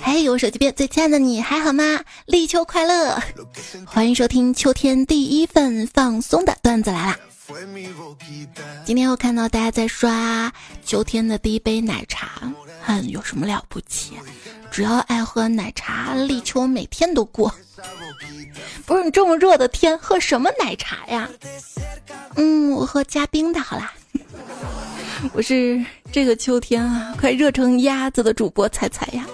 嘿，我手机边最亲爱的你还好吗？立秋快乐！欢迎收听秋天第一份放松的段子来啦。今天我看到大家在刷秋天的第一杯奶茶，哼，有什么了不起？只要爱喝奶茶，立秋每天都过。不是你这么热的天，喝什么奶茶呀？嗯，我喝加冰的好啦。我是这个秋天啊，快热成鸭子的主播彩彩呀。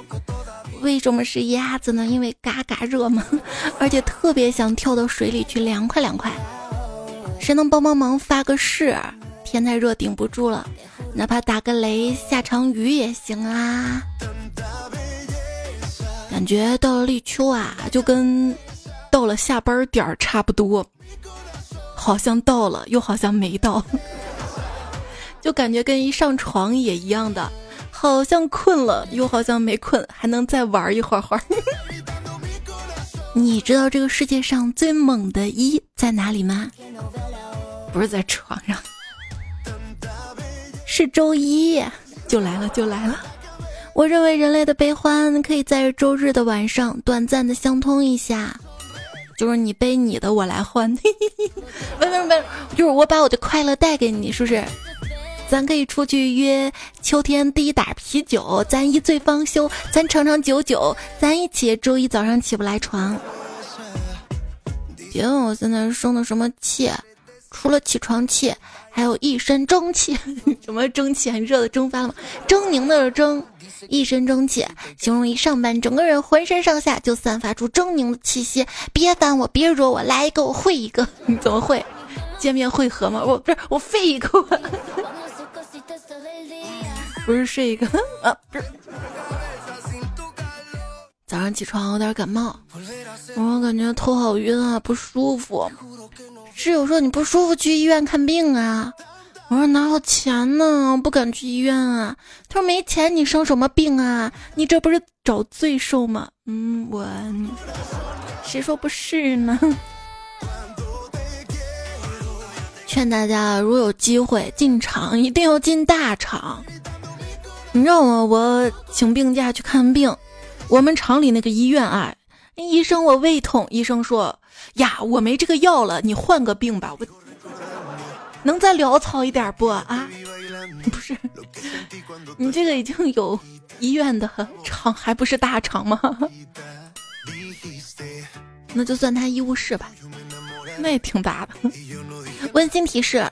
为什么是鸭子呢？因为嘎嘎热嘛，而且特别想跳到水里去凉快凉快。谁能帮帮忙发个誓？天太热顶不住了，哪怕打个雷下场雨也行啊。感觉到了立秋啊，就跟到了下班点儿差不多，好像到了，又好像没到。就感觉跟一上床也一样的，好像困了，又好像没困，还能再玩一会儿会儿。你知道这个世界上最猛的一在哪里吗？不是在床上，是周一，就来了就来了。我认为人类的悲欢可以在周日的晚上短暂的相通一下，就是你背你的，我来欢。不不不，就是我把我的快乐带给你，是不是？咱可以出去约秋天第一打啤酒，咱一醉方休，咱长长久久，咱一起周一早上起不来床。别问我现在生的什么气，除了起床气，还有一身蒸气。什么蒸汽？很热的蒸发了吗？狰狞的蒸，一身蒸气，形容一上班，整个人浑身上下就散发出狰狞的气息。别烦我，别惹我，来一个我会一个。你怎么会？见面会合吗？我不是我废一个。不是睡一个 啊，不是。早上起床有点感冒，我感觉头好晕啊，不舒服。室友说你不舒服去医院看病啊，我说哪有钱呢，不敢去医院啊。他说没钱你生什么病啊？你这不是找罪受吗？嗯，我谁说不是呢？劝大家如果有机会进厂，一定要进大厂。你让我我请病假去看病，我们厂里那个医院啊，医生我胃痛，医生说呀我没这个药了，你换个病吧，我能再潦草一点不啊？不是，你这个已经有医院的厂，还不是大厂吗？那就算他医务室吧，那也挺大的。温馨提示。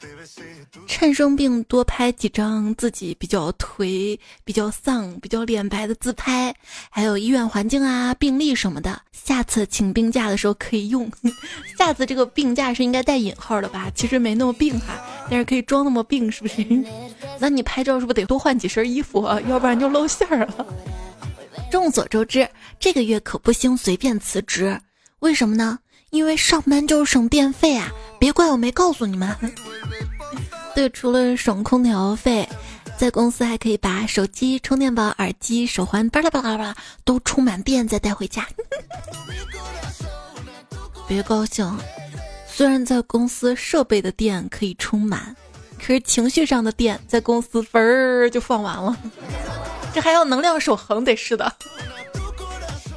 趁生病多拍几张自己比较颓、比较丧、比较脸白的自拍，还有医院环境啊、病历什么的。下次请病假的时候可以用。下次这个病假是应该带引号的吧？其实没那么病哈，但是可以装那么病，是不是？那你拍照是不是得多换几身衣服啊？要不然就露馅儿了。众所周知，这个月可不兴随便辞职，为什么呢？因为上班就是省电费啊！别怪我没告诉你们。对，除了省空调费，在公司还可以把手机、充电宝、耳机、手环巴拉巴拉巴拉都充满电再带回家。别高兴，虽然在公司设备的电可以充满，可是情绪上的电在公司嘣儿就放完了。这还要能量守恒得是的。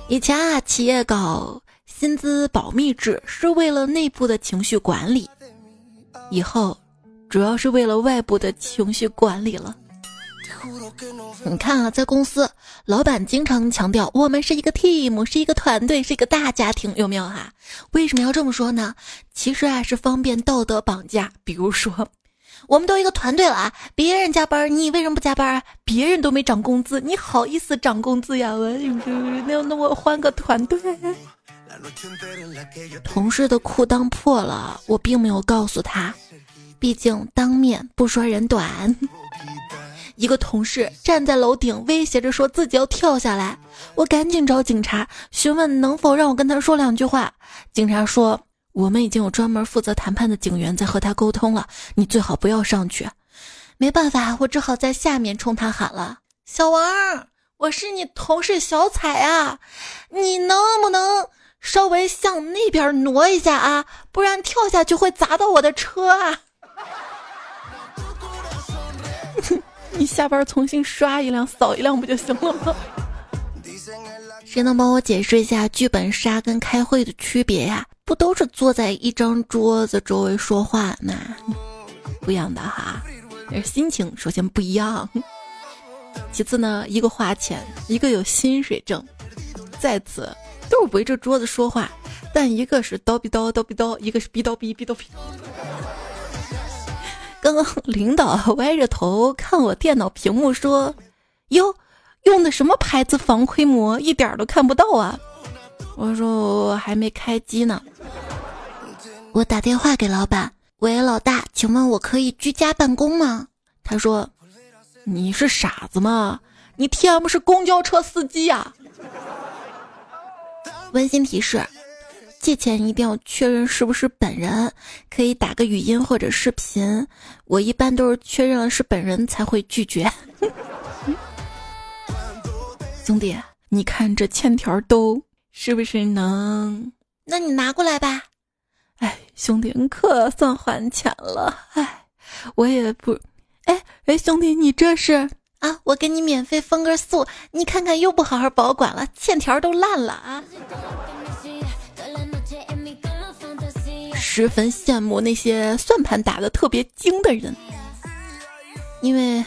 以前啊，企业搞薪资保密制是为了内部的情绪管理，以后。主要是为了外部的情绪管理了。你看啊，在公司，老板经常强调我们是一个 team，是一个团队，是一个大家庭，有没有哈？为什么要这么说呢？其实啊，是方便道德绑架。比如说，我们都一个团队了啊，别人加班，你为什么不加班啊？别人都没涨工资，你好意思涨工资呀？我那那我换个团队。同事的裤裆破了，我并没有告诉他。毕竟当面不说人短。一个同事站在楼顶威胁着说自己要跳下来，我赶紧找警察询问能否让我跟他说两句话。警察说我们已经有专门负责谈判的警员在和他沟通了，你最好不要上去。没办法，我只好在下面冲他喊了：“小王，我是你同事小彩啊，你能不能稍微向那边挪一下啊？不然跳下去会砸到我的车啊！” 你下班重新刷一辆、扫一辆不就行了吗？谁能帮我解释一下剧本杀跟开会的区别呀？不都是坐在一张桌子周围说话吗？不一样的哈，心情首先不一样，其次呢，一个花钱，一个有薪水挣，在此都是围着桌子说话，但一个是叨逼叨叨逼叨，一个是逼叨逼逼叨逼。刚刚领导 歪着头看我电脑屏幕说：“哟。”用的什么牌子防窥膜，一点都看不到啊！我说我还没开机呢。我打电话给老板，喂，老大，请问我可以居家办公吗？他说：“你是傻子吗？你 T M 是公交车司机呀！”温馨提示：借钱一定要确认是不是本人，可以打个语音或者视频。我一般都是确认了是本人才会拒绝。兄弟，你看这欠条都是不是能？那你拿过来吧。哎，兄弟，你可算还钱了。哎，我也不……哎哎，兄弟，你这是啊？我给你免费封个宿，你看看又不好好保管了，欠条都烂了啊！十分羡慕那些算盘打的特别精的人，因为。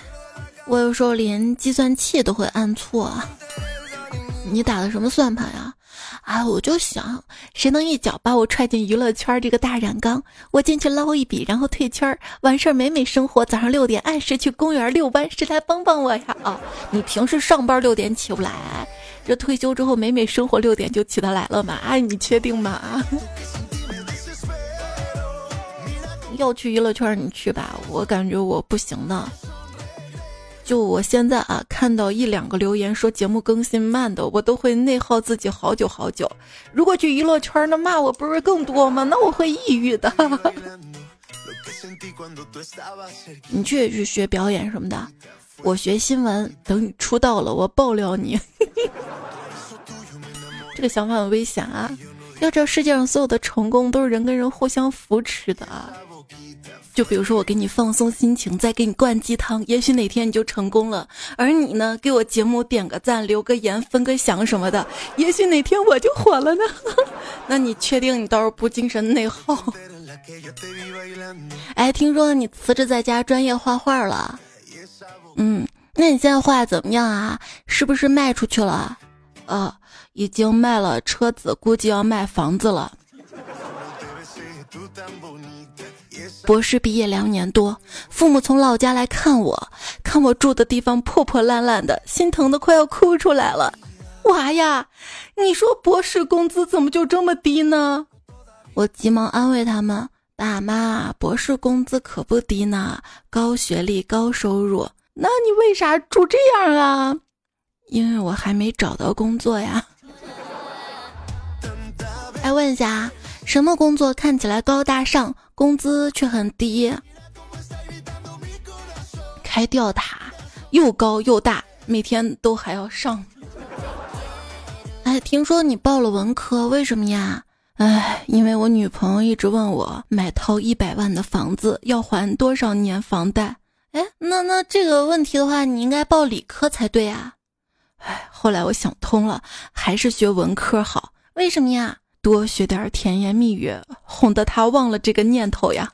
我有时候连计算器都会按错，你打的什么算盘呀？啊，我就想，谁能一脚把我踹进娱乐圈这个大染缸，我进去捞一笔，然后退圈，完事儿美美生活。早上六点按时去公园遛弯，谁来帮帮我呀？啊，你平时上班六点起不来，这退休之后美美生活六点就起得来了吗？哎，你确定吗？要去娱乐圈你去吧，我感觉我不行的。就我现在啊，看到一两个留言说节目更新慢的，我都会内耗自己好久好久。如果去娱乐圈，那骂我不是更多吗？那我会抑郁的。你去去学表演什么的，我学新闻。等你出道了，我爆料你。这个想法很危险啊！要知道，世界上所有的成功都是人跟人互相扶持的啊。就比如说，我给你放松心情，再给你灌鸡汤，也许哪天你就成功了。而你呢，给我节目点个赞、留个言、分个享什么的，也许哪天我就火了呢。那你确定你到时候不精神内耗？哎，听说你辞职在家专业画画了。嗯，那你现在画的怎么样啊？是不是卖出去了？啊，已经卖了车子，估计要卖房子了。博士毕业两年多，父母从老家来看我，看我住的地方破破烂烂的，心疼的快要哭出来了。娃呀，你说博士工资怎么就这么低呢？我急忙安慰他们：“爸妈，博士工资可不低呢，高学历高收入。那你为啥住这样啊？因为我还没找到工作呀。”哎，问一下。什么工作看起来高大上，工资却很低？开吊塔，又高又大，每天都还要上。哎，听说你报了文科，为什么呀？哎，因为我女朋友一直问我，买套一百万的房子要还多少年房贷？哎，那那这个问题的话，你应该报理科才对啊。哎，后来我想通了，还是学文科好。为什么呀？多学点甜言蜜语，哄得他忘了这个念头呀。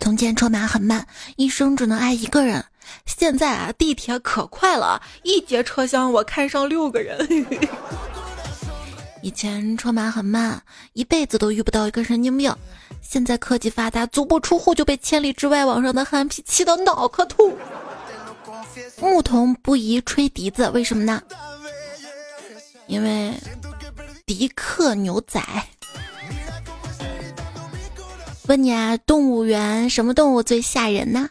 从前车马很慢，一生只能爱一个人。现在啊，地铁可快了，一节车厢我看上六个人。以前车马很慢，一辈子都遇不到一个神经病。现在科技发达，足不出户就被千里之外网上的憨批气到脑壳痛。牧童不宜吹笛子，为什么呢？因为迪克牛仔问你啊，动物园什么动物最吓人呢？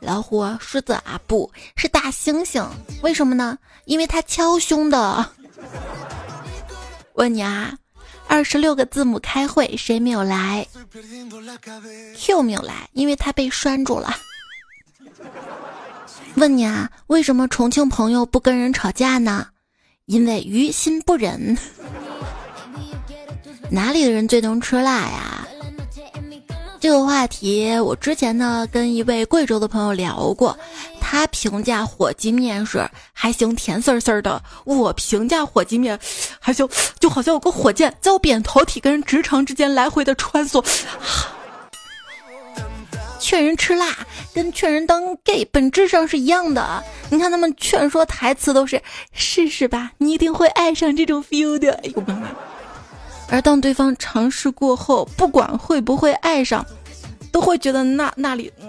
老虎、狮子啊，不是大猩猩。为什么呢？因为它敲胸的。问你啊，二十六个字母开会谁没有来？Q 没有来，因为他被拴住了。问你啊，为什么重庆朋友不跟人吵架呢？因为于心不忍，哪里的人最能吃辣呀？这个话题我之前呢跟一位贵州的朋友聊过，他。评价火鸡面是还行，甜丝丝的。我评价火鸡面还行，就好像有个火箭在我扁桃体跟直肠之间来回的穿梭。劝人吃辣跟劝人当 gay 本质上是一样的。你看他们劝说台词都是试试吧，你一定会爱上这种 feel 的。哎呦妈妈！而当对方尝试过后，不管会不会爱上，都会觉得那那里嗯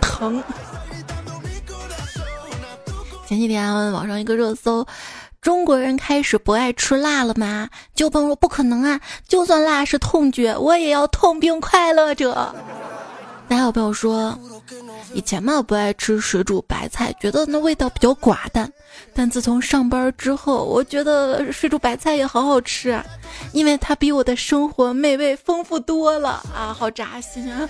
疼。前几天网上一个热搜：中国人开始不爱吃辣了吗？就朋友说不可能啊，就算辣是痛觉，我也要痛并快乐着。还有朋友说，以前嘛不爱吃水煮白菜，觉得那味道比较寡淡。但自从上班之后，我觉得水煮白菜也好好吃啊，因为它比我的生活美味丰富多了啊！好扎心啊！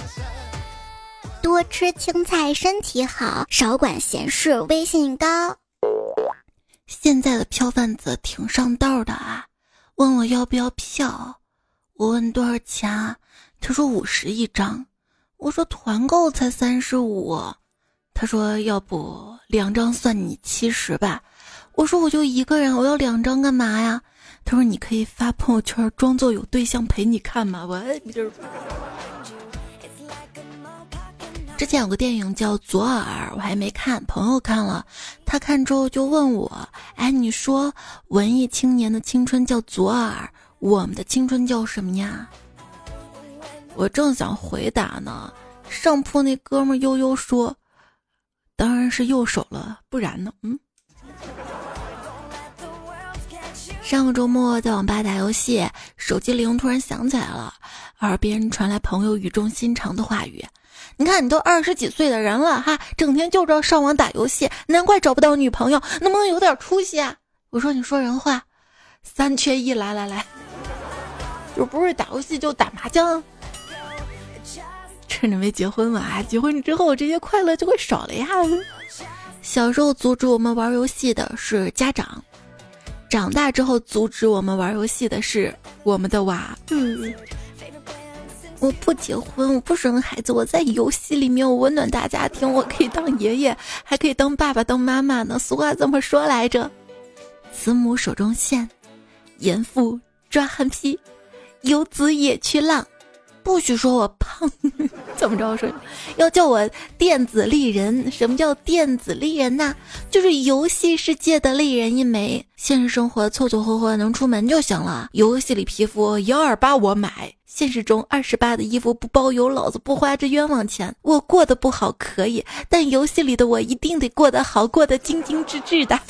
多吃青菜身体好，少管闲事微信高。现在的票贩子挺上道的啊，问我要不要票，我问多少钱啊，他说五十一张。我说团购才三十五，他说要不两张算你七十吧。我说我就一个人，我要两张干嘛呀？他说你可以发朋友圈装作有对象陪你看嘛。我之前有个电影叫《左耳》，我还没看，朋友看了，他看之后就问我：“哎，你说文艺青年的青春叫左耳，我们的青春叫什么呀？”我正想回答呢，上铺那哥们悠悠说：“当然是右手了，不然呢？”嗯。上个周末在网吧打游戏，手机铃突然响起来了，耳边传来朋友语重心长的话语：“你看，你都二十几岁的人了哈，整天就知道上网打游戏，难怪找不到女朋友，能不能有点出息啊？”我说：“你说人话，三缺一，来来来，就不是打游戏就打麻将。”趁着没结婚嘛，结婚之后这些快乐就会少了呀。小时候阻止我们玩游戏的是家长，长大之后阻止我们玩游戏的是我们的娃。嗯，我不结婚，我不生孩子，我在游戏里面我温暖大家庭，我可以当爷爷，还可以当爸爸、当妈妈呢。俗话怎么说来着？慈母手中线，严父抓憨批，游子野去浪。不许说我胖，怎么着说？要叫我电子丽人？什么叫电子丽人呢？就是游戏世界的丽人一枚，现实生活凑凑合合能出门就行了。游戏里皮肤幺二八我买，现实中二十八的衣服不包邮，老子不花这冤枉钱。我过得不好可以，但游戏里的我一定得过得好，过得精精致致的。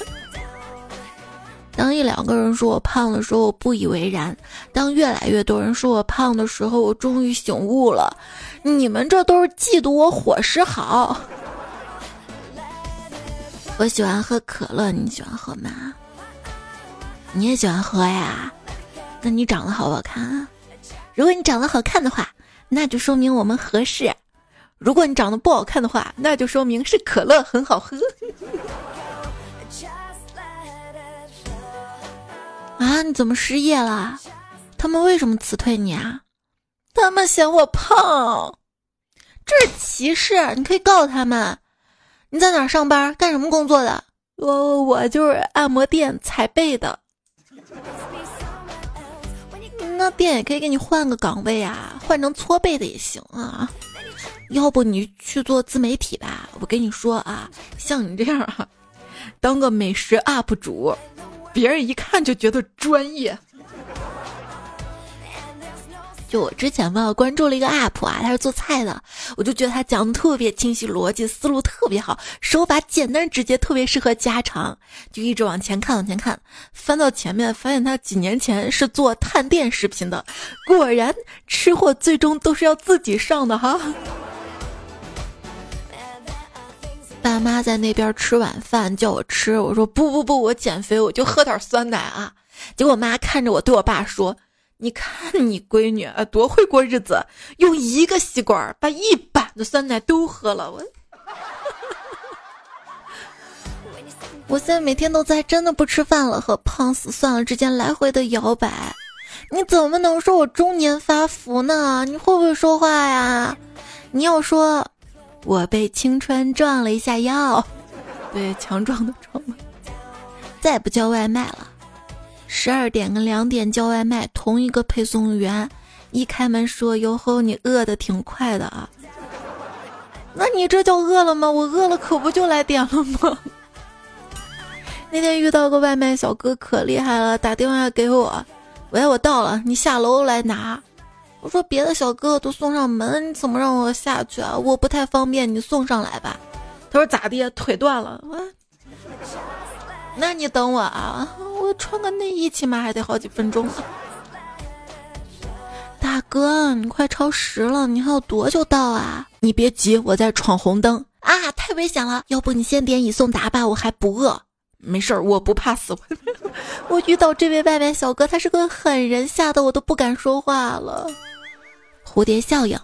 当一两个人说我胖的时候，我不以为然；当越来越多人说我胖的时候，我终于醒悟了。你们这都是嫉妒我伙食好。我喜欢喝可乐，你喜欢喝吗？你也喜欢喝呀？那你长得好不好看啊？如果你长得好看的话，那就说明我们合适；如果你长得不好看的话，那就说明是可乐很好喝。啊！你怎么失业了？他们为什么辞退你啊？他们嫌我胖，这是歧视！你可以告他们。你在哪上班？干什么工作的？我我就是按摩店踩背的。那店也可以给你换个岗位啊，换成搓背的也行啊。要不你去做自媒体吧？我跟你说啊，像你这样啊，当个美食 UP 主。别人一看就觉得专业。就我之前吧，关注了一个 UP 啊，他是做菜的，我就觉得他讲的特别清晰，逻辑思路特别好，手法简单直接，特别适合家常。就一直往前看，往前看，翻到前面，发现他几年前是做探店视频的。果然，吃货最终都是要自己上的哈。爸妈在那边吃晚饭，叫我吃，我说不不不，我减肥，我就喝点酸奶啊。结果我妈看着我对我爸说：“你看你闺女啊，多会过日子，用一个吸管把一板的酸奶都喝了。”我，我现在每天都在真的不吃饭了和胖死算了之间来回的摇摆。你怎么能说我中年发福呢？你会不会说话呀？你要说。我被青春撞了一下腰，对，强壮的壮。再不叫外卖了，十二点跟两点叫外卖，同一个配送员一开门说：“哟吼，你饿的挺快的啊。”那你这叫饿了吗？我饿了可不就来点了吗？那天遇到个外卖小哥可厉害了，打电话给我，喂，我到了，你下楼来拿。我说别的小哥哥都送上门，你怎么让我下去啊？我不太方便，你送上来吧。他说咋的？腿断了？那你等我啊，我穿个内衣起码还得好几分钟。大哥，你快超时了，你还有多久到啊？你别急，我在闯红灯啊，太危险了。要不你先点已送达吧，我还不饿。没事儿，我不怕死。我遇到这位外卖小哥，他是个狠人，吓得我都不敢说话了。蝴蝶效应，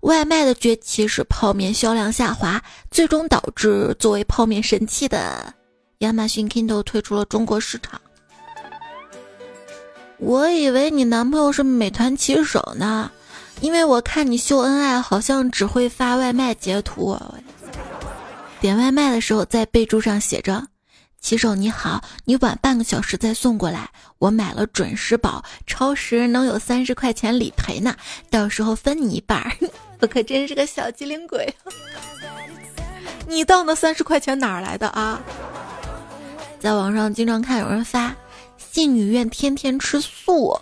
外卖的崛起使泡面销量下滑，最终导致作为泡面神器的亚马逊 Kindle 退出了中国市场。我以为你男朋友是美团骑手呢。因为我看你秀恩爱，好像只会发外卖截图。点外卖的时候，在备注上写着：“骑手你好，你晚半个小时再送过来，我买了准时宝，超时能有三十块钱理赔呢，到时候分你一半。”我可真是个小机灵鬼。你当那三十块钱哪儿来的啊？在网上经常看有人发，信女愿天天吃素。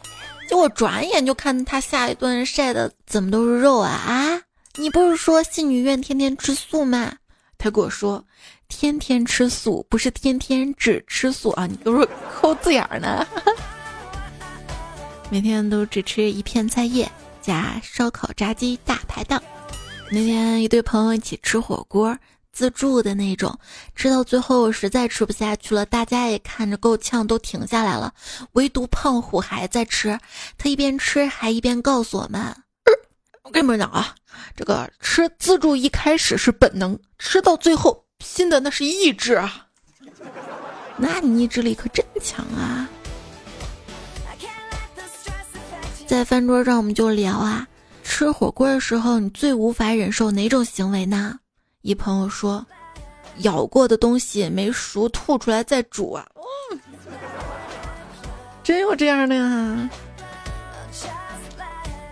结果转眼就看他下一顿晒的怎么都是肉啊啊！你不是说信女愿天天吃素吗？他跟我说，天天吃素不是天天只吃素啊！你都是抠字眼儿呢？每天都只吃一片菜叶加烧烤炸鸡大排档。那天一对朋友一起吃火锅。自助的那种，吃到最后实在吃不下去了，大家也看着够呛，都停下来了。唯独胖虎还在吃，他一边吃还一边告诉我们：“我跟你们讲啊，这个吃自助一开始是本能，吃到最后拼的那是意志啊。那你意志力可真强啊！”在饭桌上我们就聊啊，吃火锅的时候你最无法忍受哪种行为呢？一朋友说：“咬过的东西没熟吐出来再煮啊！”嗯，真有这样的呀。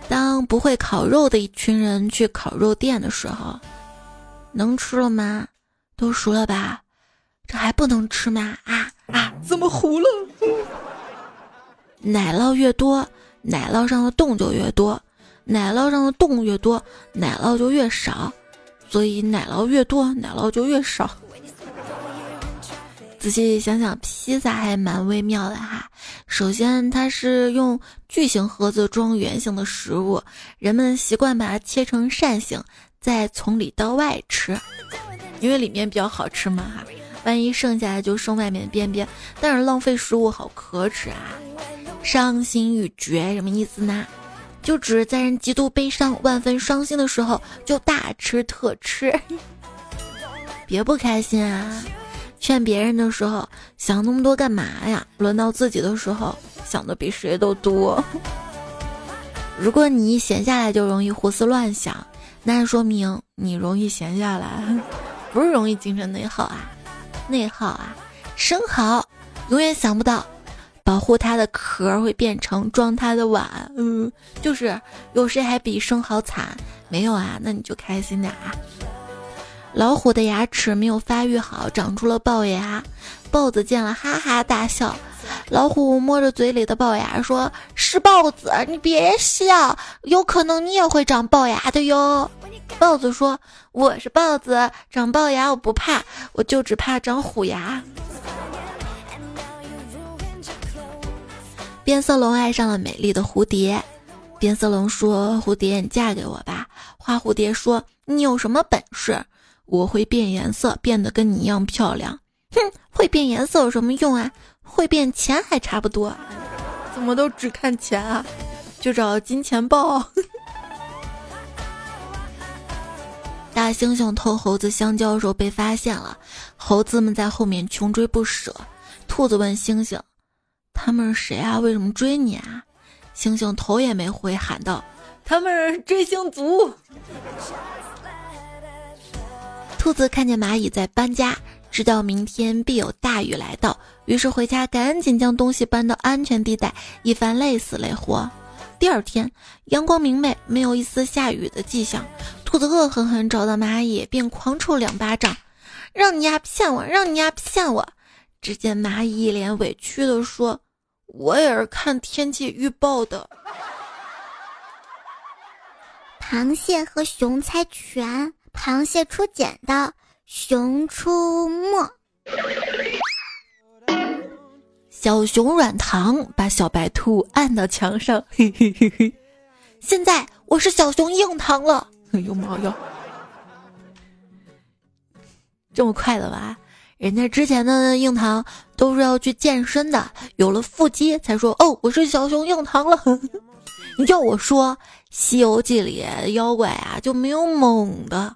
当不会烤肉的一群人去烤肉店的时候，能吃了吗？都熟了吧？这还不能吃吗？啊啊！怎么糊了？奶酪越多，奶酪上的洞就越多；奶酪上的洞越多，奶酪就越少。所以奶酪越多，奶酪就越少。仔细想想，披萨还蛮微妙的哈。首先，它是用巨型盒子装圆形的食物，人们习惯把它切成扇形，再从里到外吃，因为里面比较好吃嘛哈。万一剩下来就剩外面边边，但是浪费食物好可耻啊！伤心欲绝什么意思呢？就指在人极度悲伤、万分伤心的时候，就大吃特吃，别不开心啊！劝别人的时候想那么多干嘛呀？轮到自己的时候想的比谁都多。如果你一闲下来就容易胡思乱想，那说明你容易闲下来，不是容易精神内耗啊！内耗啊，生蚝永远想不到。保护它的壳会变成装它的碗，嗯，就是有谁还比生蚝惨？没有啊，那你就开心点啊。老虎的牙齿没有发育好，长出了龅牙，豹子见了哈哈大笑。老虎摸着嘴里的龅牙说：“是豹子，你别笑，有可能你也会长龅牙的哟。”豹子说：“我是豹子，长龅牙我不怕，我就只怕长虎牙。”变色龙爱上了美丽的蝴蝶，变色龙说：“蝴蝶，你嫁给我吧。”花蝴蝶说：“你有什么本事？我会变颜色，变得跟你一样漂亮。”哼，会变颜色有什么用啊？会变钱还差不多。怎么都只看钱啊？就找金钱豹。大猩猩偷猴子香蕉的时候被发现了，猴子们在后面穷追不舍。兔子问猩猩。他们是谁啊？为什么追你啊？猩猩头也没回，喊道：“他们追星族。”兔子看见蚂蚁在搬家，知道明天必有大雨来到，于是回家赶紧将东西搬到安全地带，一番累死累活。第二天，阳光明媚，没有一丝下雨的迹象。兔子恶狠狠找到蚂蚁，便狂抽两巴掌：“让你丫骗我，让你丫骗我！”只见蚂蚁一脸委屈地说：“我也是看天气预报的。”螃蟹和熊猜拳，螃蟹出剪刀，熊出没。小熊软糖把小白兔按到墙上，嘿嘿嘿嘿。现在我是小熊硬糖了，哎呦妈呀！这么快的吧？人家之前的硬糖都是要去健身的，有了腹肌才说哦，我是小熊硬糖了。你要我说，《西游记》里妖怪啊就没有猛的，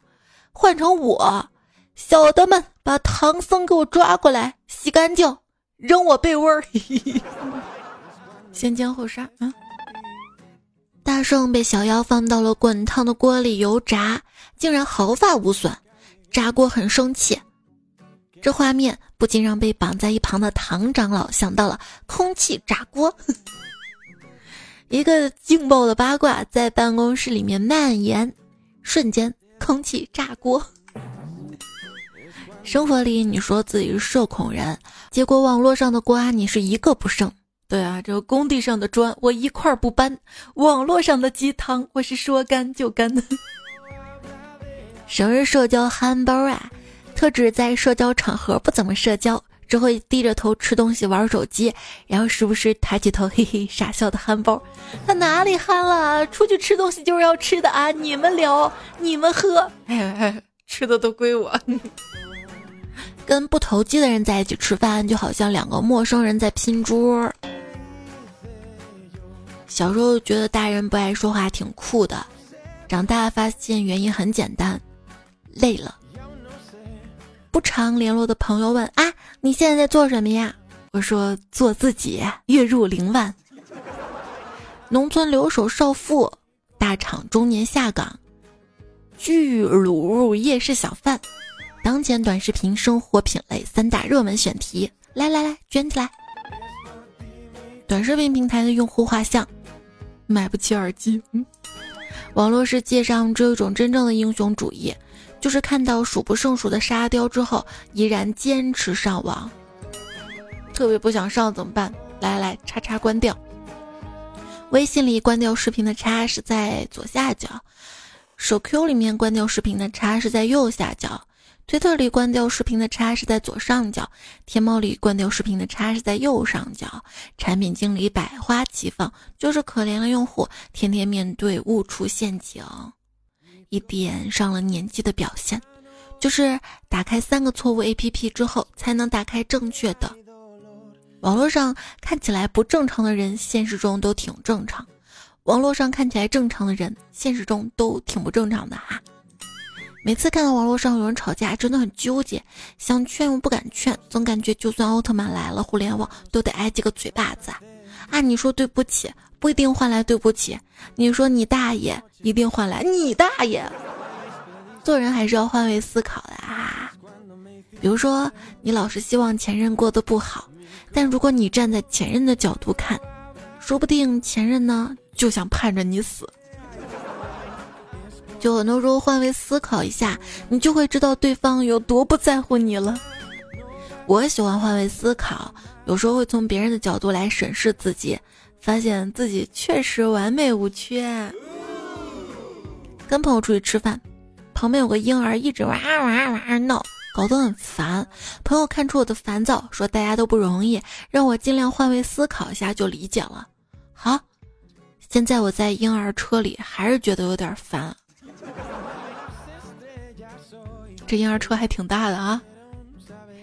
换成我，小的们把唐僧给我抓过来，洗干净。扔我被窝儿，先奸后杀啊！大圣被小妖放到了滚烫的锅里油炸，竟然毫发无损。炸锅很生气，这画面不禁让被绑在一旁的唐长老想到了空气炸锅。一个劲爆的八卦在办公室里面蔓延，瞬间空气炸锅。生活里你说自己是社恐人，结果网络上的瓜你是一个不剩。对啊，这个工地上的砖我一块不搬，网络上的鸡汤我是说干就干。生日社交憨包啊，特指在社交场合不怎么社交，只会低着头吃东西玩手机，然后时不时抬起头嘿嘿傻笑的憨包。他哪里憨了？出去吃东西就是要吃的啊！你们聊，你们喝，吃的都归我。跟不投机的人在一起吃饭，就好像两个陌生人在拼桌。小时候觉得大人不爱说话挺酷的，长大发现原因很简单，累了。不常联络的朋友问：“啊，你现在在做什么呀？”我说：“做自己，月入零万。”农村留守少妇，大厂中年下岗，巨卤夜市小贩。当前短视频生活品类三大热门选题，来来来，卷起来！短视频平台的用户画像，买不起耳机。嗯，网络世界上只有一种真正的英雄主义，就是看到数不胜数的沙雕之后，依然坚持上网。特别不想上怎么办？来来来，叉叉关掉。微信里关掉视频的叉是在左下角，手 Q 里面关掉视频的叉是在右下角。推特里关掉视频的叉是在左上角，天猫里关掉视频的叉是在右上角。产品经理百花齐放，就是可怜的用户天天面对误触陷阱。一点上了年纪的表现，就是打开三个错误 APP 之后才能打开正确的。网络上看起来不正常的人，现实中都挺正常；网络上看起来正常的人，现实中都挺不正常的哈。每次看到网络上有人吵架，真的很纠结，想劝又不敢劝，总感觉就算奥特曼来了，互联网都得挨几个嘴巴子。啊，你说对不起，不一定换来对不起；你说你大爷，一定换来你大爷。做人还是要换位思考的啊。比如说，你老是希望前任过得不好，但如果你站在前任的角度看，说不定前任呢就想盼着你死。就很多时候换位思考一下，你就会知道对方有多不在乎你了。我喜欢换位思考，有时候会从别人的角度来审视自己，发现自己确实完美无缺。跟朋友出去吃饭，旁边有个婴儿一直哇哇哇闹，搞得很烦。朋友看出我的烦躁，说大家都不容易，让我尽量换位思考一下就理解了。好，现在我在婴儿车里还是觉得有点烦。这婴儿车还挺大的啊！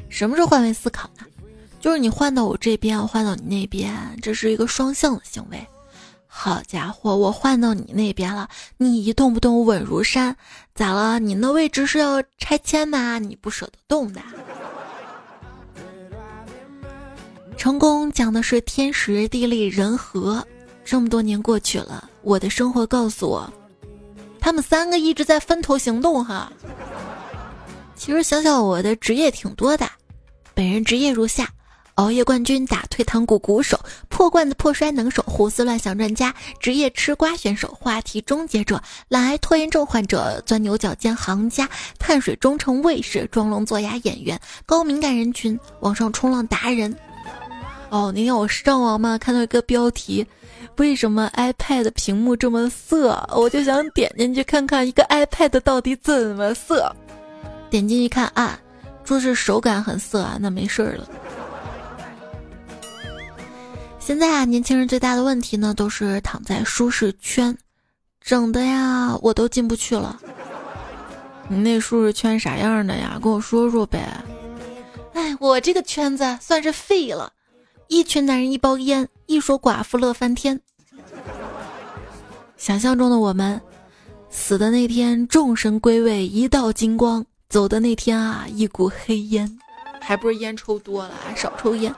什么是换位思考呢？就是你换到我这边，我换到你那边，这是一个双向的行为。好家伙，我换到你那边了，你一动不动稳如山，咋了？你那位置是要拆迁吗？你不舍得动的。成功讲的是天时地利人和。这么多年过去了，我的生活告诉我，他们三个一直在分头行动哈。其实想想我的职业挺多的，本人职业如下。熬夜冠军、打退堂鼓鼓手、破罐子破摔能手、胡思乱想专家、职业吃瓜选手、话题终结者、懒癌拖延症患者、钻牛角尖行家、碳水忠诚卫士、装聋作哑演员、高敏感人群、网上冲浪达人。哦，那天我上网嘛，看到一个标题，为什么 iPad 屏幕这么色？我就想点进去看看一个 iPad 到底怎么色。点进去看啊，说是手感很色啊，那没事儿了。现在啊，年轻人最大的问题呢，都是躺在舒适圈，整的呀，我都进不去了。你那舒适圈啥样的呀？跟我说说呗。哎，我这个圈子算是废了，一群男人一包烟，一说寡妇乐翻天。想象中的我们，死的那天众神归位，一道金光；走的那天啊，一股黑烟，还不是烟抽多了，少抽烟。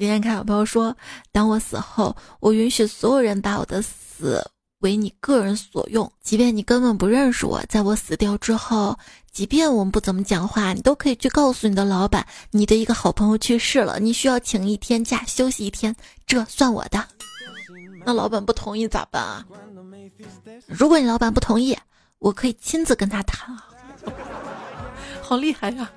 今天看有朋友说，当我死后，我允许所有人把我的死为你个人所用，即便你根本不认识我。在我死掉之后，即便我们不怎么讲话，你都可以去告诉你的老板，你的一个好朋友去世了，你需要请一天假休息一天，这算我的。那老板不同意咋办啊？如果你老板不同意，我可以亲自跟他谈啊。好厉害呀！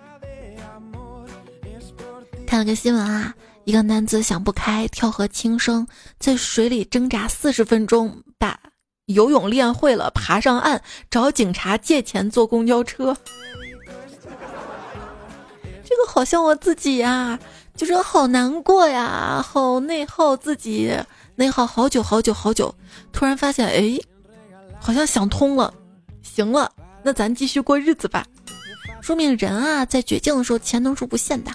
看了个新闻啊。一个男子想不开，跳河轻生，在水里挣扎四十分钟，把游泳练会了，爬上岸，找警察借钱坐公交车。这个好像我自己呀，就是好难过呀，好内耗自己，内耗好久好久好久，突然发现，哎，好像想通了，行了，那咱继续过日子吧。说明人啊，在绝境的时候，潜能是无限的。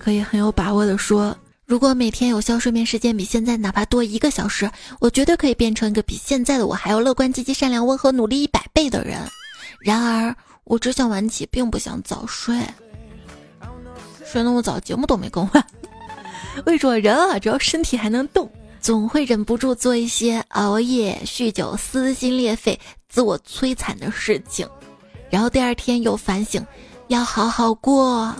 可以很有把握的说，如果每天有效睡眠时间比现在哪怕多一个小时，我绝对可以变成一个比现在的我还要乐观、积极、善良、温和、努力一百倍的人。然而，我只想晚起，并不想早睡。睡那么早，节目都没更完。为什么，人啊，只要身体还能动，总会忍不住做一些熬夜、酗酒、撕心裂肺、自我摧残的事情，然后第二天又反省，要好好过。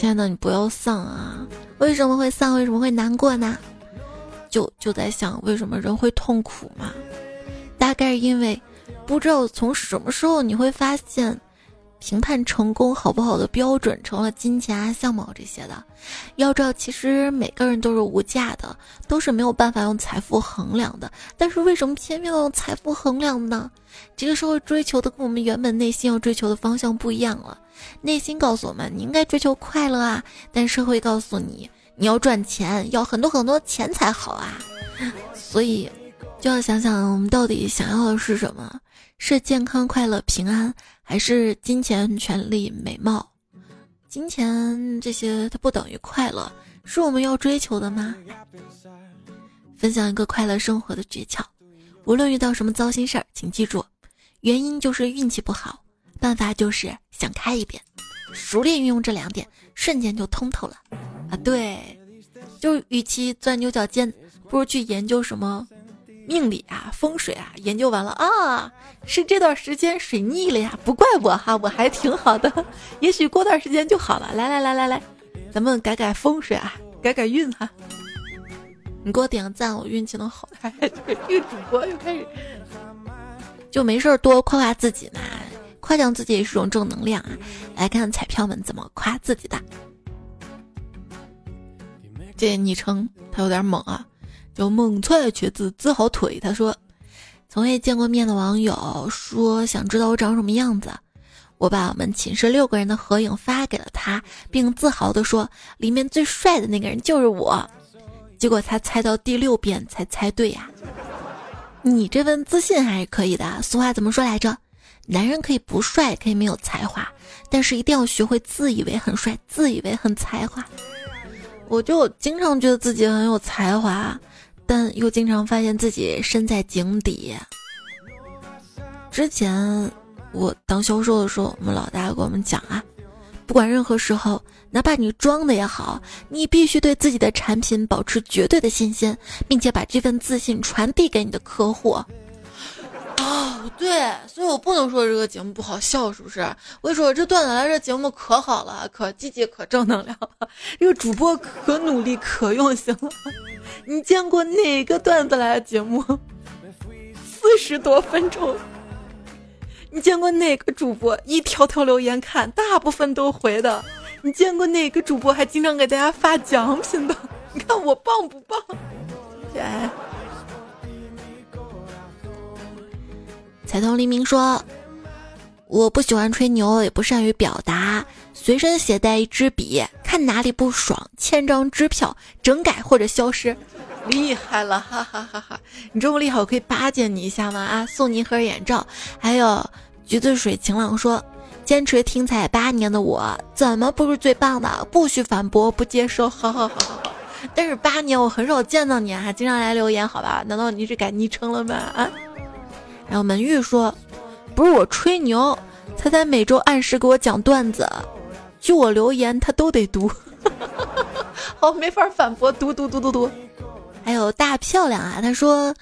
亲爱的，你不要丧啊！为什么会丧？为什么会难过呢？就就在想，为什么人会痛苦嘛？大概是因为，不知道从什么时候你会发现。评判成功好不好的标准成了金钱啊、相貌这些的。要知道，其实每个人都是无价的，都是没有办法用财富衡量的。但是为什么偏偏要用财富衡量呢？这个社会追求的跟我们原本内心要追求的方向不一样了。内心告诉我们你应该追求快乐啊，但社会告诉你你要赚钱，要很多很多钱才好啊。所以就要想想我们到底想要的是什么。是健康、快乐、平安，还是金钱、权利、美貌？金钱这些它不等于快乐，是我们要追求的吗？分享一个快乐生活的诀窍：无论遇到什么糟心事儿，请记住，原因就是运气不好，办法就是想开一点，熟练运用这两点，瞬间就通透了。啊，对，就与其钻牛角尖，不如去研究什么。命理啊，风水啊，研究完了啊，是这段时间水逆了呀，不怪我哈，我还挺好的，也许过段时间就好了。来来来来来，咱们改改风水啊，改改运哈。你给我点个赞，我运气能好。哎这个主播又开始，就没事儿多夸夸自己嘛，夸奖自己也是种正能量啊。来看看彩票们怎么夸自己的，这昵称他有点猛啊。叫猛踹瘸子自豪腿。他说，从未见过面的网友说想知道我长什么样子，我把我们寝室六个人的合影发给了他，并自豪地说里面最帅的那个人就是我。结果他猜到第六遍才猜对呀！你这份自信还是可以的。俗话怎么说来着？男人可以不帅，可以没有才华，但是一定要学会自以为很帅，自以为很才华。我就经常觉得自己很有才华。但又经常发现自己身在井底。之前我当销售的时候，我们老大给我们讲啊，不管任何时候，哪怕你装的也好，你必须对自己的产品保持绝对的信心，并且把这份自信传递给你的客户。不，对，所以我不能说这个节目不好笑，是不是？我跟你说，这段子来这节目可好了，可积极，可正能量了。这个主播可努力，可用心了。你见过哪个段子来的节目四十多分钟？你见过哪个主播一条条留言看，大部分都回的？你见过哪个主播还经常给大家发奖品的？你看我棒不棒？哎。彩虹黎明说：“我不喜欢吹牛，也不善于表达。随身携带一支笔，看哪里不爽，签张支票，整改或者消失。厉害了，哈哈哈哈！你这么厉害，我可以巴结你一下吗？啊，送你一盒眼罩。还有橘子水晴朗说：坚持听彩八年的我，怎么不是最棒的？不许反驳，不接受。好好好好好。但是八年我很少见到你，还经常来留言，好吧？难道你是改昵称了吗？啊？”然后门玉说：“不是我吹牛，他在每周按时给我讲段子，据我留言他都得读。好，没法反驳，读读读读读。还有大漂亮啊，他说。”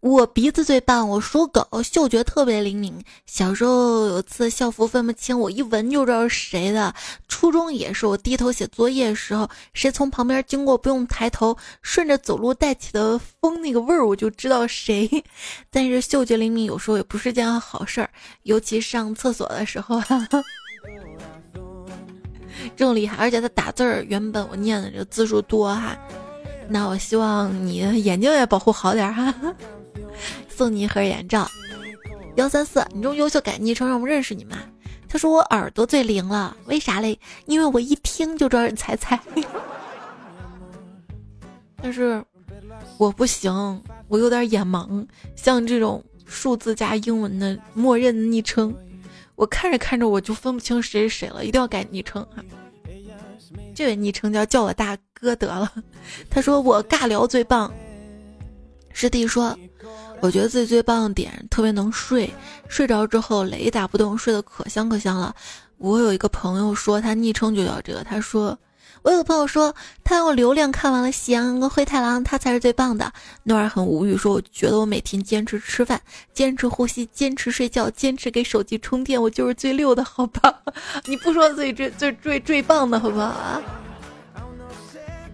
我鼻子最棒，我属狗，嗅觉特别灵敏。小时候有次校服分不清，我一闻就知道是谁的。初中也是，我低头写作业的时候，谁从旁边经过不用抬头，顺着走路带起的风那个味儿，我就知道谁。但是嗅觉灵敏有时候也不是件好事儿，尤其上厕所的时候，这么厉害。而且他打字儿，原本我念的这个字数多哈，那我希望你眼睛也保护好点哈。送你一盒眼罩，幺三四，你这么优秀，改昵称让我们认识你吗？他说我耳朵最灵了，为啥嘞？因为我一听就知道你猜猜。但是我不行，我有点眼盲，像这种数字加英文的默认昵称，我看着看着我就分不清谁是谁了，一定要改昵称哈。这位昵称叫叫我大哥得了。他说我尬聊最棒。师弟说。我觉得自己最棒的点，特别能睡，睡着之后雷打不动，睡得可香可香了。我有一个朋友说他昵称就叫这个，他说我有个朋友说他用流量看完了《喜羊羊跟灰太狼》，他才是最棒的。诺儿很无语说，我觉得我每天坚持吃饭，坚持呼吸，坚持睡觉，坚持给手机充电，我就是最溜的，好吧？你不说自己最最最最棒的好不好？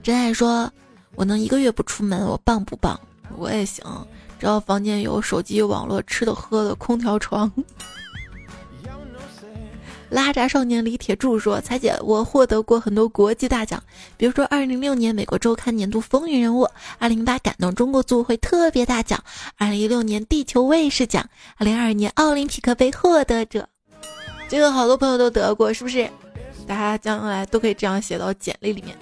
真爱说，我能一个月不出门，我棒不棒？我也行。只要房间有手机、网络、吃的、喝的、空调、床。拉闸少年李铁柱说：“彩姐，我获得过很多国际大奖，比如说二零零六年美国周刊年度风云人物，二零零八感动中国组委会特别大奖，二零一六年地球卫士奖，二零二二年奥林匹克杯获得者。这个好多朋友都得过，是不是？大家将来都可以这样写到简历里面。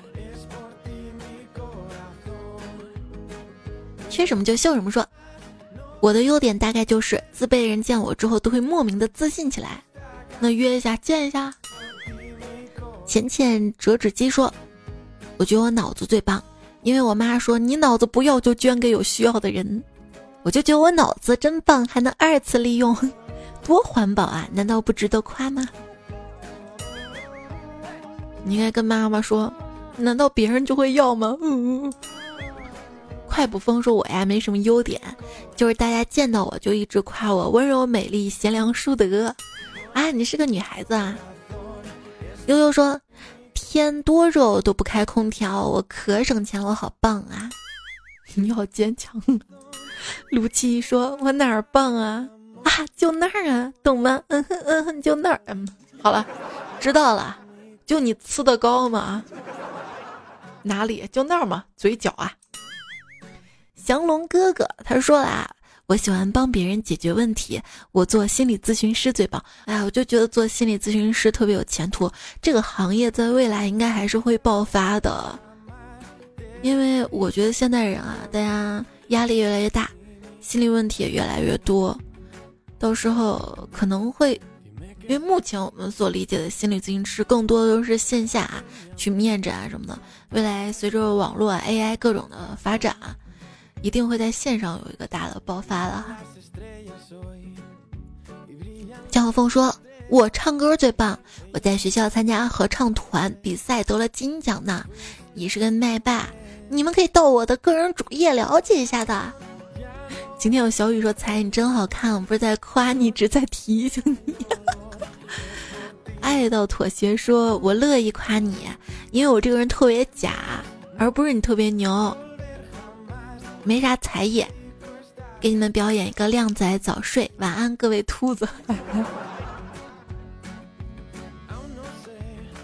缺什么就秀什么，说。”我的优点大概就是自卑人见我之后都会莫名的自信起来。那约一下见一下。浅浅折纸机说：“我觉得我脑子最棒，因为我妈说你脑子不要就捐给有需要的人。我就觉得我脑子真棒，还能二次利用，多环保啊！难道不值得夸吗？你应该跟妈妈说，难道别人就会要吗？”嗯。快不疯说：“我呀没什么优点，就是大家见到我就一直夸我温柔、美丽、贤良、淑德。”啊，你是个女孩子啊！悠悠说：“天多热都不开空调，我可省钱，我好棒啊！” 你好坚强。卢七说：“我哪儿棒啊？啊，就那儿啊，懂吗？嗯哼嗯哼，就那儿。嗯，好了，知道了。就你呲的高吗？哪里？就那儿嘛？嘴角啊。”降龙哥哥，他说啦，我喜欢帮别人解决问题，我做心理咨询师最棒。哎，我就觉得做心理咨询师特别有前途，这个行业在未来应该还是会爆发的。因为我觉得现代人啊，大家压力越来越大，心理问题也越来越多，到时候可能会，因为目前我们所理解的心理咨询师更多的都是线下去面诊啊什么的，未来随着网络、AI 各种的发展。一定会在线上有一个大的爆发了哈。江浩峰说：“我唱歌最棒，我在学校参加合唱团比赛得了金奖呢，也是个麦霸，你们可以到我的个人主页了解一下的。”今天有小雨说：“彩你真好看，我不是在夸你，只在提醒你。”爱到妥协说：“我乐意夸你，因为我这个人特别假，而不是你特别牛。没啥才艺，给你们表演一个靓仔早睡，晚安各位秃子。”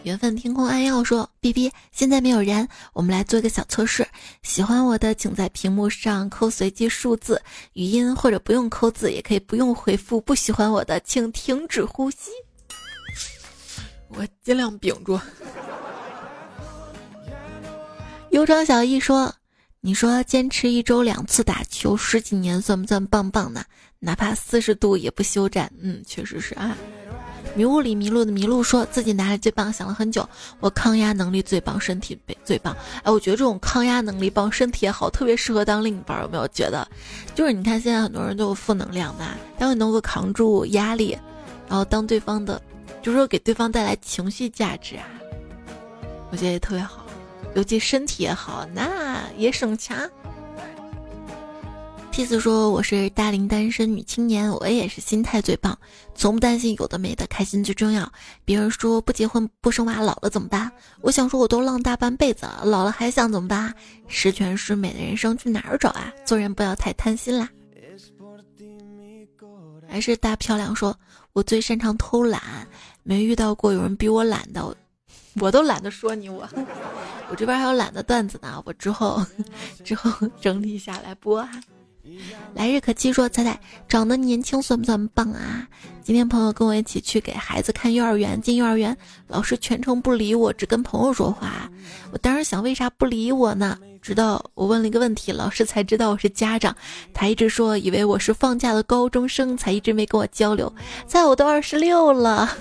缘分天空暗耀说：“B B，现在没有人，我们来做一个小测试。喜欢我的，请在屏幕上扣随机数字语音，或者不用扣字，也可以不用回复。不喜欢我的，请停止呼吸。我尽量屏住。”悠长小易说：“你说坚持一周两次打球，十几年算不算棒棒呢？哪怕四十度也不休战。嗯，确实是啊。”迷雾里迷路的麋鹿说自己哪里最棒，想了很久。我抗压能力最棒，身体最棒。哎，我觉得这种抗压能力棒，身体也好，特别适合当另一半。有没有觉得？就是你看现在很多人都有负能量嘛，当你能够扛住压力，然后当对方的，就是说给对方带来情绪价值啊，我觉得也特别好。尤其身体也好，那也省钱。妻子说：“我是大龄单身女青年，我也是心态最棒，从不担心有的没的，开心最重要。别人说不结婚不生娃，老了怎么办？我想说，我都浪大半辈子了，老了还想怎么办？十全十美的人生去哪儿找啊？做人不要太贪心啦。”还是大漂亮说：“我最擅长偷懒，没遇到过有人比我懒的，我都懒得说你我。我这边还有懒的段子呢，我之后 之后整理下来播啊。”来日可期说彩彩长得年轻算不算棒啊？今天朋友跟我一起去给孩子看幼儿园，进幼儿园老师全程不理我，只跟朋友说话。我当时想为啥不理我呢？直到我问了一个问题，老师才知道我是家长。他一直说以为我是放假的高中生，才一直没跟我交流。在我都二十六了，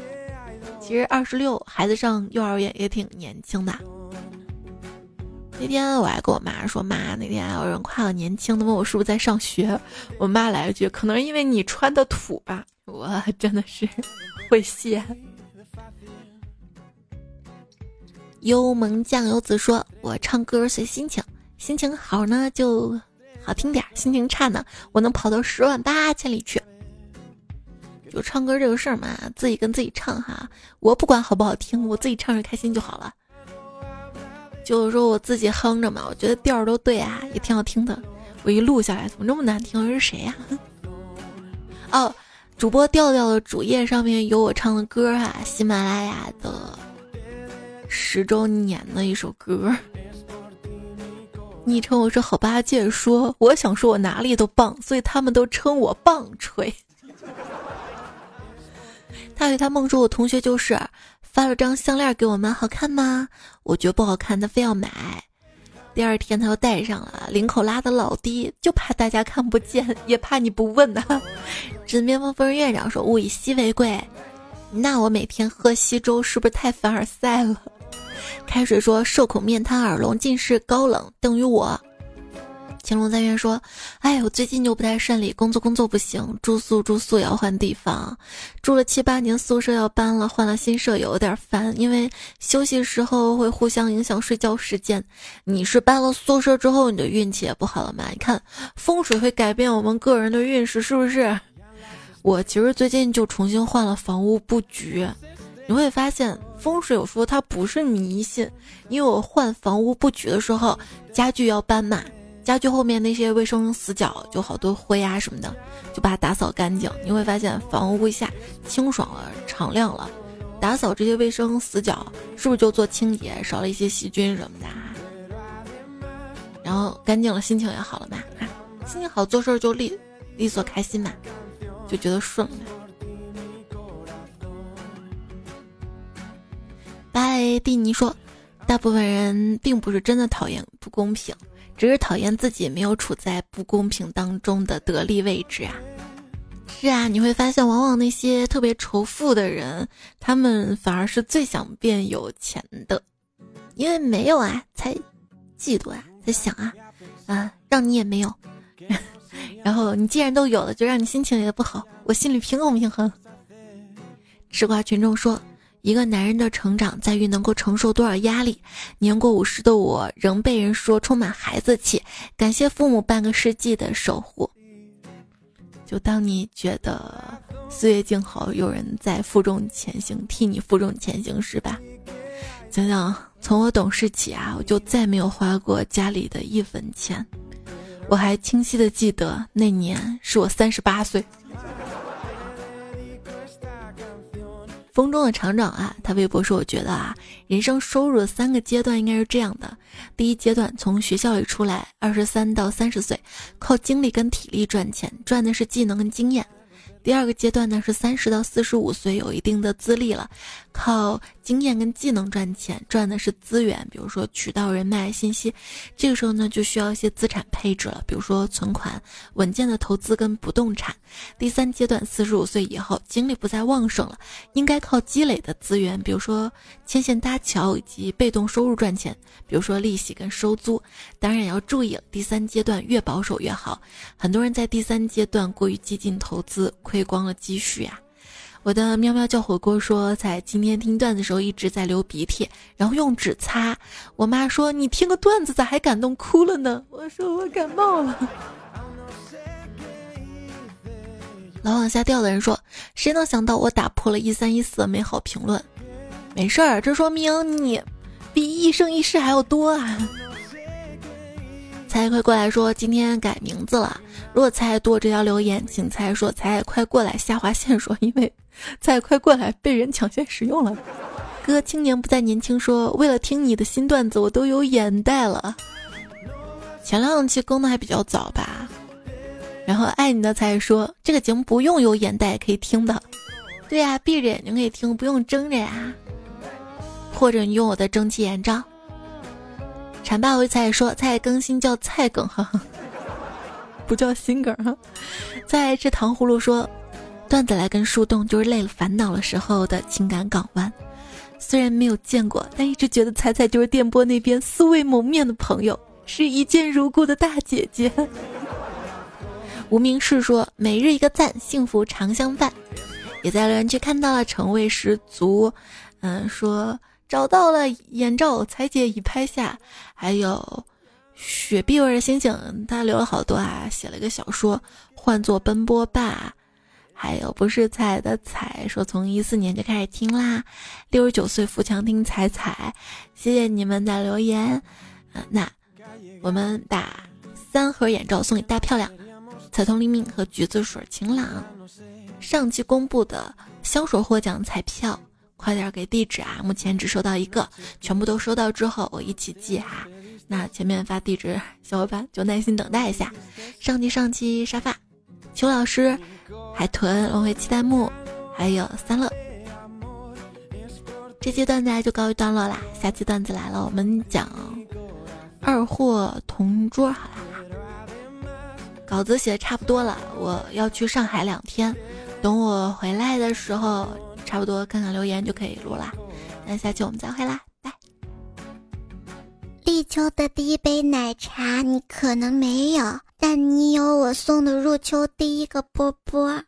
其实二十六孩子上幼儿园也挺年轻的。那天我还跟我妈说：“妈，那天还有人夸我年轻，问我是不是在上学。”我妈来了句：“可能因为你穿的土吧。”我真的是会谢。幽萌酱油子说：“我唱歌随心情，心情好呢就好听点，心情差呢我能跑到十万八千里去。”就唱歌这个事儿嘛，自己跟自己唱哈，我不管好不好听，我自己唱着开心就好了。就是说我自己哼着嘛，我觉得调儿都对啊，也挺好听的。我一录下来，怎么这么难听？是谁呀？哦，主播调调的主页上面有我唱的歌啊，喜马拉雅的十周年的一首歌。昵称我是好八戒，说我想说我哪里都棒，所以他们都称我棒槌。他与他梦说，我同学就是。发了张项链给我们，好看吗？我觉得不好看，他非要买。第二天他又戴上了，领口拉的老低，就怕大家看不见，也怕你不问呐。枕边风风院长说：“物以稀为贵。”那我每天喝稀粥是不是太凡尔赛了？开水说：“受口面瘫，耳聋，近视，高冷，等于我。”乾隆在院说：“哎，我最近就不太顺利，工作工作不行，住宿住宿要换地方，住了七八年宿舍要搬了，换了新舍友有点烦，因为休息时候会互相影响睡觉时间。你是搬了宿舍之后你的运气也不好了吗？你看风水会改变我们个人的运势，是不是？我其实最近就重新换了房屋布局，你会发现风水有说它不是迷信，因为我换房屋布局的时候家具要搬嘛。”家具后面那些卫生死角就好多灰啊什么的，就把它打扫干净。你会发现房屋一下清爽了、敞亮了。打扫这些卫生死角，是不是就做清洁，少了一些细菌什么的？然后干净了，心情也好了嘛？心情好，做事就利利索开心嘛，就觉得顺了。拜蒂尼说，大部分人并不是真的讨厌不公平。只是讨厌自己没有处在不公平当中的得力位置啊！是啊，你会发现，往往那些特别仇富的人，他们反而是最想变有钱的，因为没有啊，才嫉妒啊，才想啊，啊，让你也没有，然后你既然都有了，就让你心情也不好，我心里平衡平衡。吃瓜群众说。一个男人的成长在于能够承受多少压力。年过五十的我，仍被人说充满孩子气。感谢父母半个世纪的守护。就当你觉得岁月静好，有人在负重前行，替你负重前行是吧？想想从我懂事起啊，我就再没有花过家里的一分钱。我还清晰的记得那年是我三十八岁。风中的厂长啊，他微博说：“我觉得啊，人生收入的三个阶段应该是这样的：第一阶段从学校里出来，二十三到三十岁，靠精力跟体力赚钱，赚的是技能跟经验。”第二个阶段呢是三十到四十五岁，有一定的资历了，靠经验跟技能赚钱，赚的是资源，比如说渠道、人脉、信息。这个时候呢就需要一些资产配置了，比如说存款、稳健的投资跟不动产。第三阶段四十五岁以后，精力不再旺盛了，应该靠积累的资源，比如说牵线搭桥以及被动收入赚钱，比如说利息跟收租。当然也要注意了，第三阶段越保守越好。很多人在第三阶段过于激进投资。亏光了积蓄呀！我的喵喵叫火锅说，在今天听段子的时候一直在流鼻涕，然后用纸擦。我妈说：“你听个段子咋还感动哭了呢？”我说：“我感冒了。”老往下掉的人说：“谁能想到我打破了一三一四的美好评论？没事儿，这说明你比一生一世还要多啊！”猜快过来说今天改名字了。如果猜多这条留言，请猜说猜快过来下划线说，因为猜快过来被人抢先使用了。哥青年不再年轻说，为了听你的新段子，我都有眼袋了。前两期更的还比较早吧。然后爱你的才说这个节目不用有眼袋可以听的。对呀，闭着眼睛可以听，不用睁着呀。或者你用我的蒸汽眼罩。馋爸为菜说菜更新叫菜梗哈，不叫心梗哈。在吃糖葫芦说，段子来跟树洞就是累了烦恼的时候的情感港湾。虽然没有见过，但一直觉得菜菜就是电波那边素未谋面的朋友，是一见如故的大姐姐。无名氏说每日一个赞，幸福常相伴。也在留言区看到了成为十足，嗯说。找到了眼罩，彩姐已拍下。还有雪碧味的星星，他留了好多啊，写了个小说，换作奔波吧。还有不是彩的彩，说从一四年就开始听啦，六十九岁扶墙听彩彩，谢谢你们的留言。嗯，那我们把三盒眼罩送给大漂亮，彩通黎明和橘子水晴朗。上期公布的香水获奖彩票。快点给地址啊！目前只收到一个，全部都收到之后我一起寄哈。那前面发地址，小伙伴就耐心等待一下。上期上期沙发，邱老师，海豚轮回期待木，还有三乐。这期段子就告一段落啦，下期段子来了，我们讲二货同桌好啦。稿子写的差不多了，我要去上海两天，等我回来的时候。差不多看看留言就可以录啦，那下期我们再会啦，拜。立秋的第一杯奶茶你可能没有，但你有我送的入秋第一个波波。哇